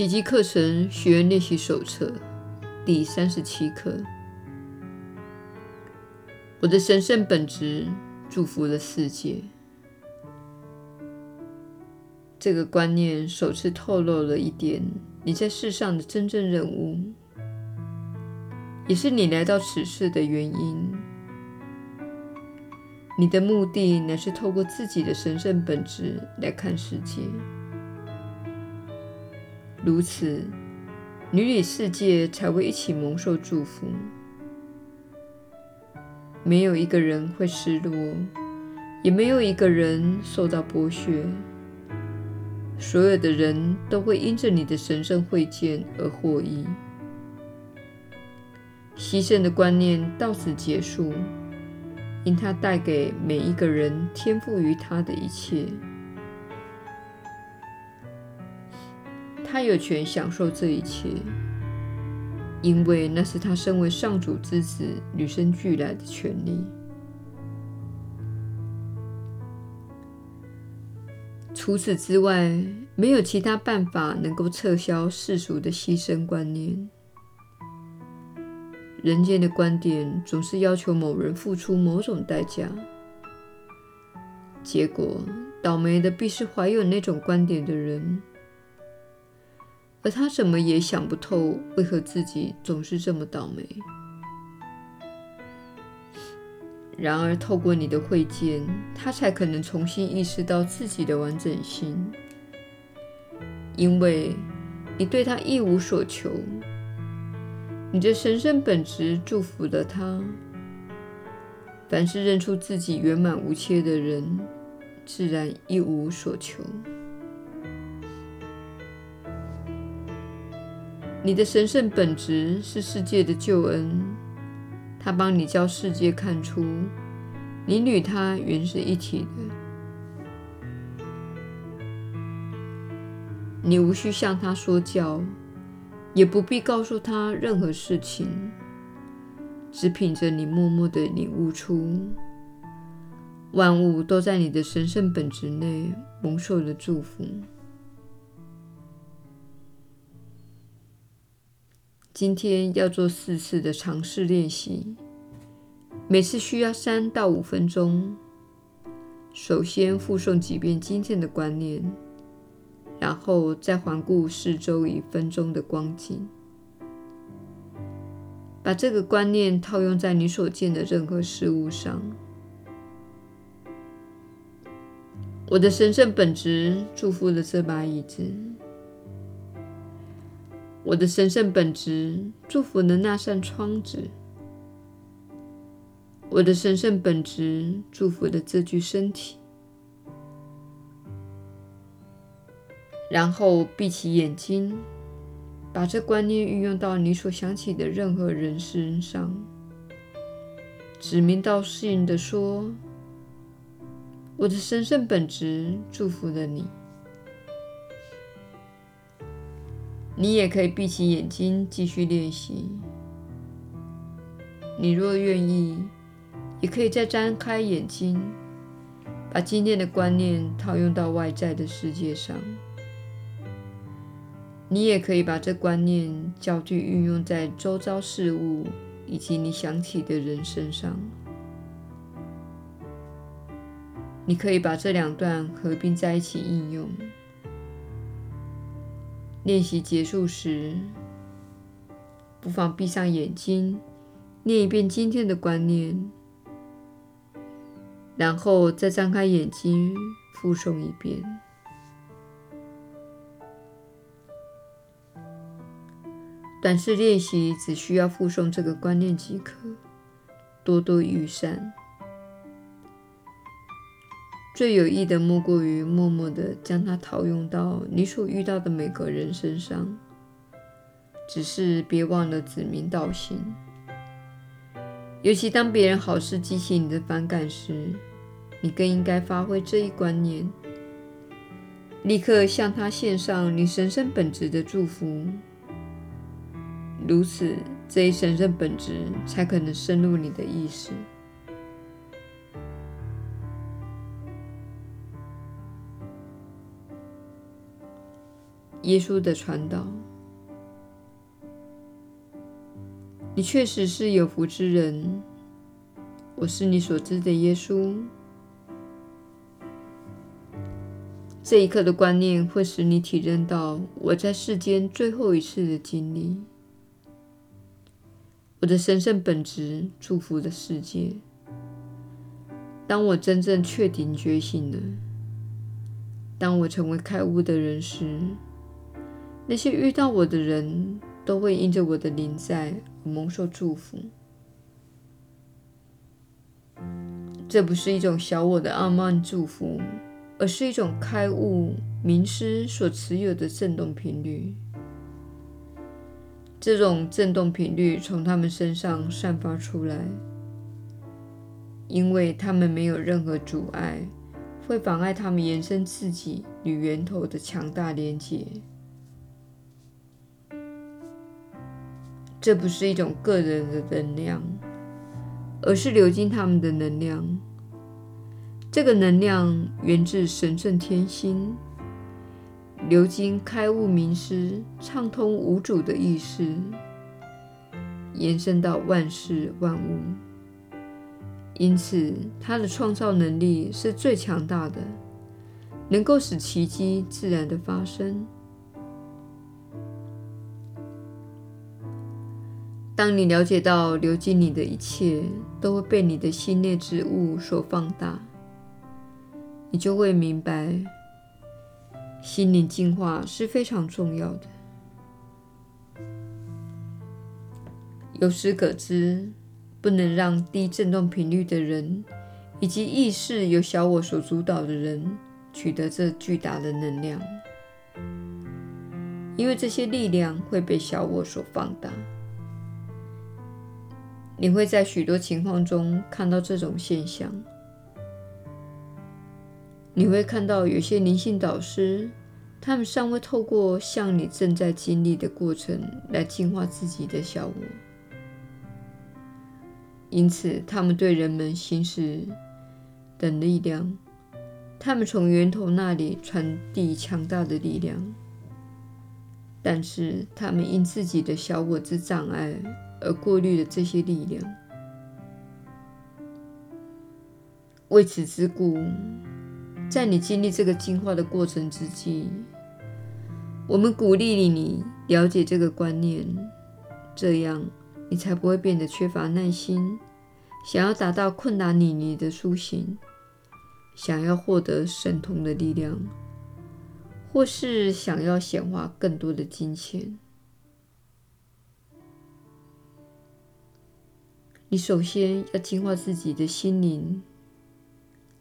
奇迹课程学员练习手册第三十七课：我的神圣本质祝福了世界。这个观念首次透露了一点你在世上的真正任务，也是你来到此世的原因。你的目的乃是透过自己的神圣本质来看世界，如此，你与世界才会一起蒙受祝福。没有一个人会失落，也没有一个人受到剥削。所有的人都会因着你的神圣会见而获益。牺牲的观念到此结束。因它带给每一个人天赋于他的一切，他有权享受这一切，因为那是他身为上主之子与生俱来的权利。除此之外，没有其他办法能够撤销世俗的牺牲观念。人间的观点总是要求某人付出某种代价，结果倒霉的必是怀有那种观点的人，而他怎么也想不透为何自己总是这么倒霉。然而，透过你的会见，他才可能重新意识到自己的完整性，因为你对他一无所求。你的神圣本质祝福了他。凡是认出自己圆满无缺的人，自然一无所求。你的神圣本质是世界的救恩，他帮你叫世界看出，你与他原是一体的。你无需向他说教。也不必告诉他任何事情，只凭着你默默地领悟出，万物都在你的神圣本质内蒙受了祝福。今天要做四次的尝试练习，每次需要三到五分钟。首先复诵几遍今天的观念。然后再环顾四周一分钟的光景，把这个观念套用在你所见的任何事物上。我的神圣本质祝福了这把椅子。我的神圣本质祝福了那扇窗子。我的神圣本质祝福了这具身体。然后闭起眼睛，把这观念运用到你所想起的任何人身上，指名道姓地说：“我的神圣本质祝福了你。”你也可以闭起眼睛继续练习。你若愿意，也可以再张开眼睛，把今天的观念套用到外在的世界上。你也可以把这观念焦距运用在周遭事物以及你想起的人身上。你可以把这两段合并在一起应用。练习结束时，不妨闭上眼睛，念一遍今天的观念，然后再张开眼睛，复诵一遍。短时练习只需要复诵这个观念即可，多多益善。最有益的莫过于默默地将它套用到你所遇到的每个人身上。只是别忘了指名道姓，尤其当别人好事激起你的反感时，你更应该发挥这一观念，立刻向他献上你神圣本质的祝福。如此，这一神圣本质才可能深入你的意识。耶稣的传导。你确实是有福之人。我是你所知的耶稣。这一刻的观念会使你体认到我在世间最后一次的经历。我的神圣本质祝福的世界。当我真正确定觉醒了，当我成为开悟的人时，那些遇到我的人都会因着我的临在而蒙受祝福。这不是一种小我的傲慢祝福，而是一种开悟明师所持有的振动频率。这种振动频率从他们身上散发出来。因为他们没有任何阻碍，会妨碍他们延伸自己与源头的强大连接。这不是一种个人的能量，而是流经他们的能量。这个能量源自神圣天心，流经开悟明师，畅通无阻的意识，延伸到万事万物。因此，他的创造能力是最强大的，能够使奇迹自然的发生。当你了解到流进你的一切都会被你的心内之物所放大，你就会明白，心灵净化是非常重要的。由此可知。不能让低振动频率的人，以及意识由小我所主导的人取得这巨大的能量，因为这些力量会被小我所放大。你会在许多情况中看到这种现象。你会看到有些灵性导师，他们尚未透过像你正在经历的过程来净化自己的小我。因此，他们对人们行使等力量，他们从源头那里传递强大的力量，但是他们因自己的小我之障碍而过滤了这些力量。为此之故，在你经历这个进化的过程之际，我们鼓励你了解这个观念，这样。你才不会变得缺乏耐心，想要达到困难你你的苏醒，想要获得神通的力量，或是想要显化更多的金钱。你首先要净化自己的心灵，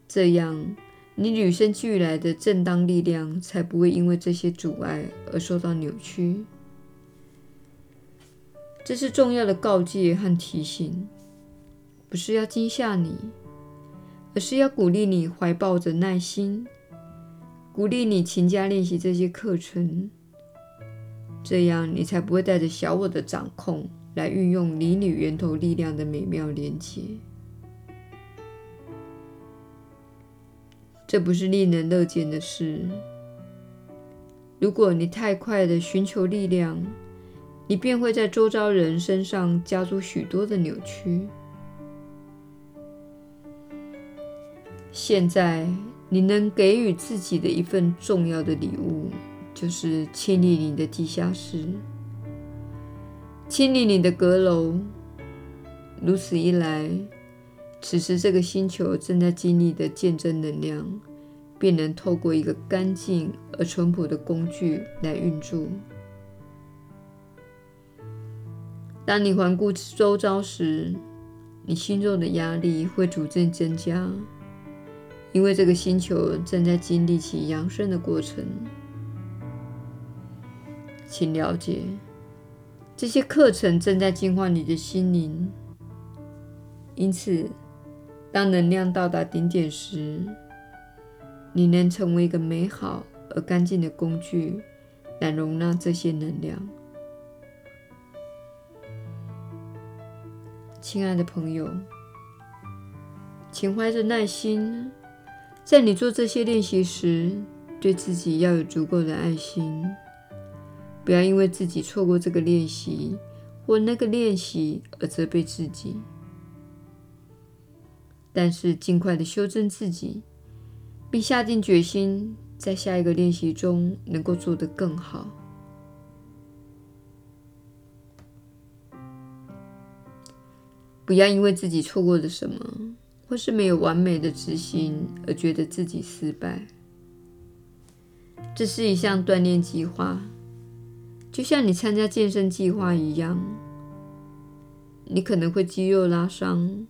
这样你与生俱来的正当力量才不会因为这些阻碍而受到扭曲。这是重要的告诫和提醒，不是要惊吓你，而是要鼓励你怀抱着耐心，鼓励你勤加练习这些课程，这样你才不会带着小我的掌控来运用离你源头力量的美妙连接。这不是令人乐见的事。如果你太快地寻求力量，你便会在周遭人身上加诸许多的扭曲。现在，你能给予自己的一份重要的礼物，就是清理你的地下室，清理你的阁楼。如此一来，此时这个星球正在经历的见证能量，便能透过一个干净而淳朴的工具来运作。当你环顾周遭时，你心中的压力会逐渐增加，因为这个星球正在经历其扬升的过程。请了解，这些课程正在净化你的心灵。因此，当能量到达顶点时，你能成为一个美好而干净的工具，来容纳这些能量。亲爱的朋友，请怀着耐心，在你做这些练习时，对自己要有足够的爱心，不要因为自己错过这个练习或那个练习而责备自己，但是尽快的修正自己，并下定决心，在下一个练习中能够做得更好。不要因为自己错过了什么，或是没有完美的执行而觉得自己失败。这是一项锻炼计划，就像你参加健身计划一样。你可能会肌肉拉伤，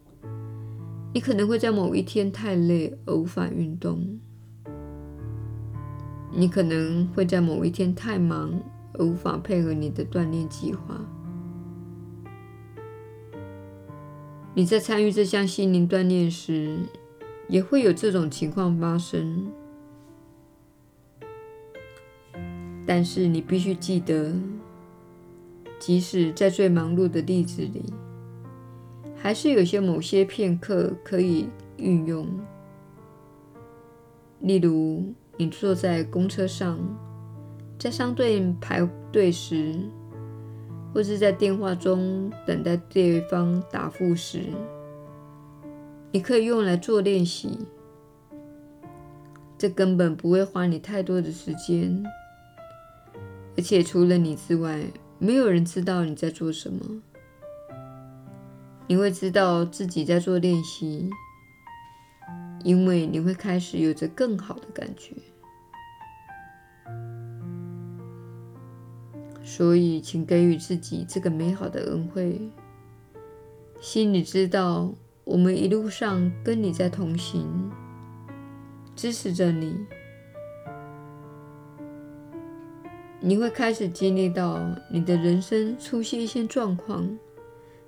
你可能会在某一天太累而无法运动，你可能会在某一天太忙而无法配合你的锻炼计划。你在参与这项心灵锻炼时，也会有这种情况发生。但是你必须记得，即使在最忙碌的日子里，还是有些某些片刻可以运用。例如，你坐在公车上，在商店排队时，或是在电话中等待对方答复时，你可以用来做练习。这根本不会花你太多的时间。而且除了你之外，没有人知道你在做什么。你会知道自己在做练习，因为你会开始有着更好的感觉。所以，请给予自己这个美好的恩惠，心里知道我们一路上跟你在同行，支持着你。你会开始经历到你的人生出现一些状况，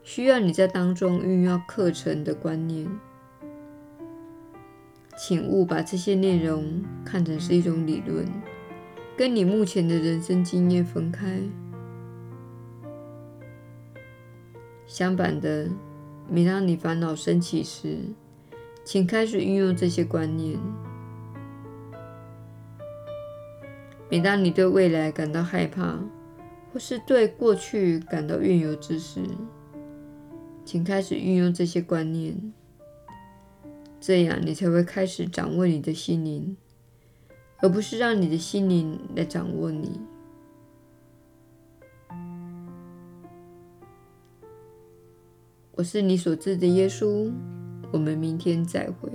需要你在当中运用课程的观念。请勿把这些内容看成是一种理论，跟你目前的人生经验分开。相反的，每当你烦恼升起时，请开始运用这些观念。每当你对未来感到害怕，或是对过去感到怨尤之时，请开始运用这些观念，这样你才会开始掌握你的心灵，而不是让你的心灵来掌握你。我是你所知的耶稣，我们明天再会。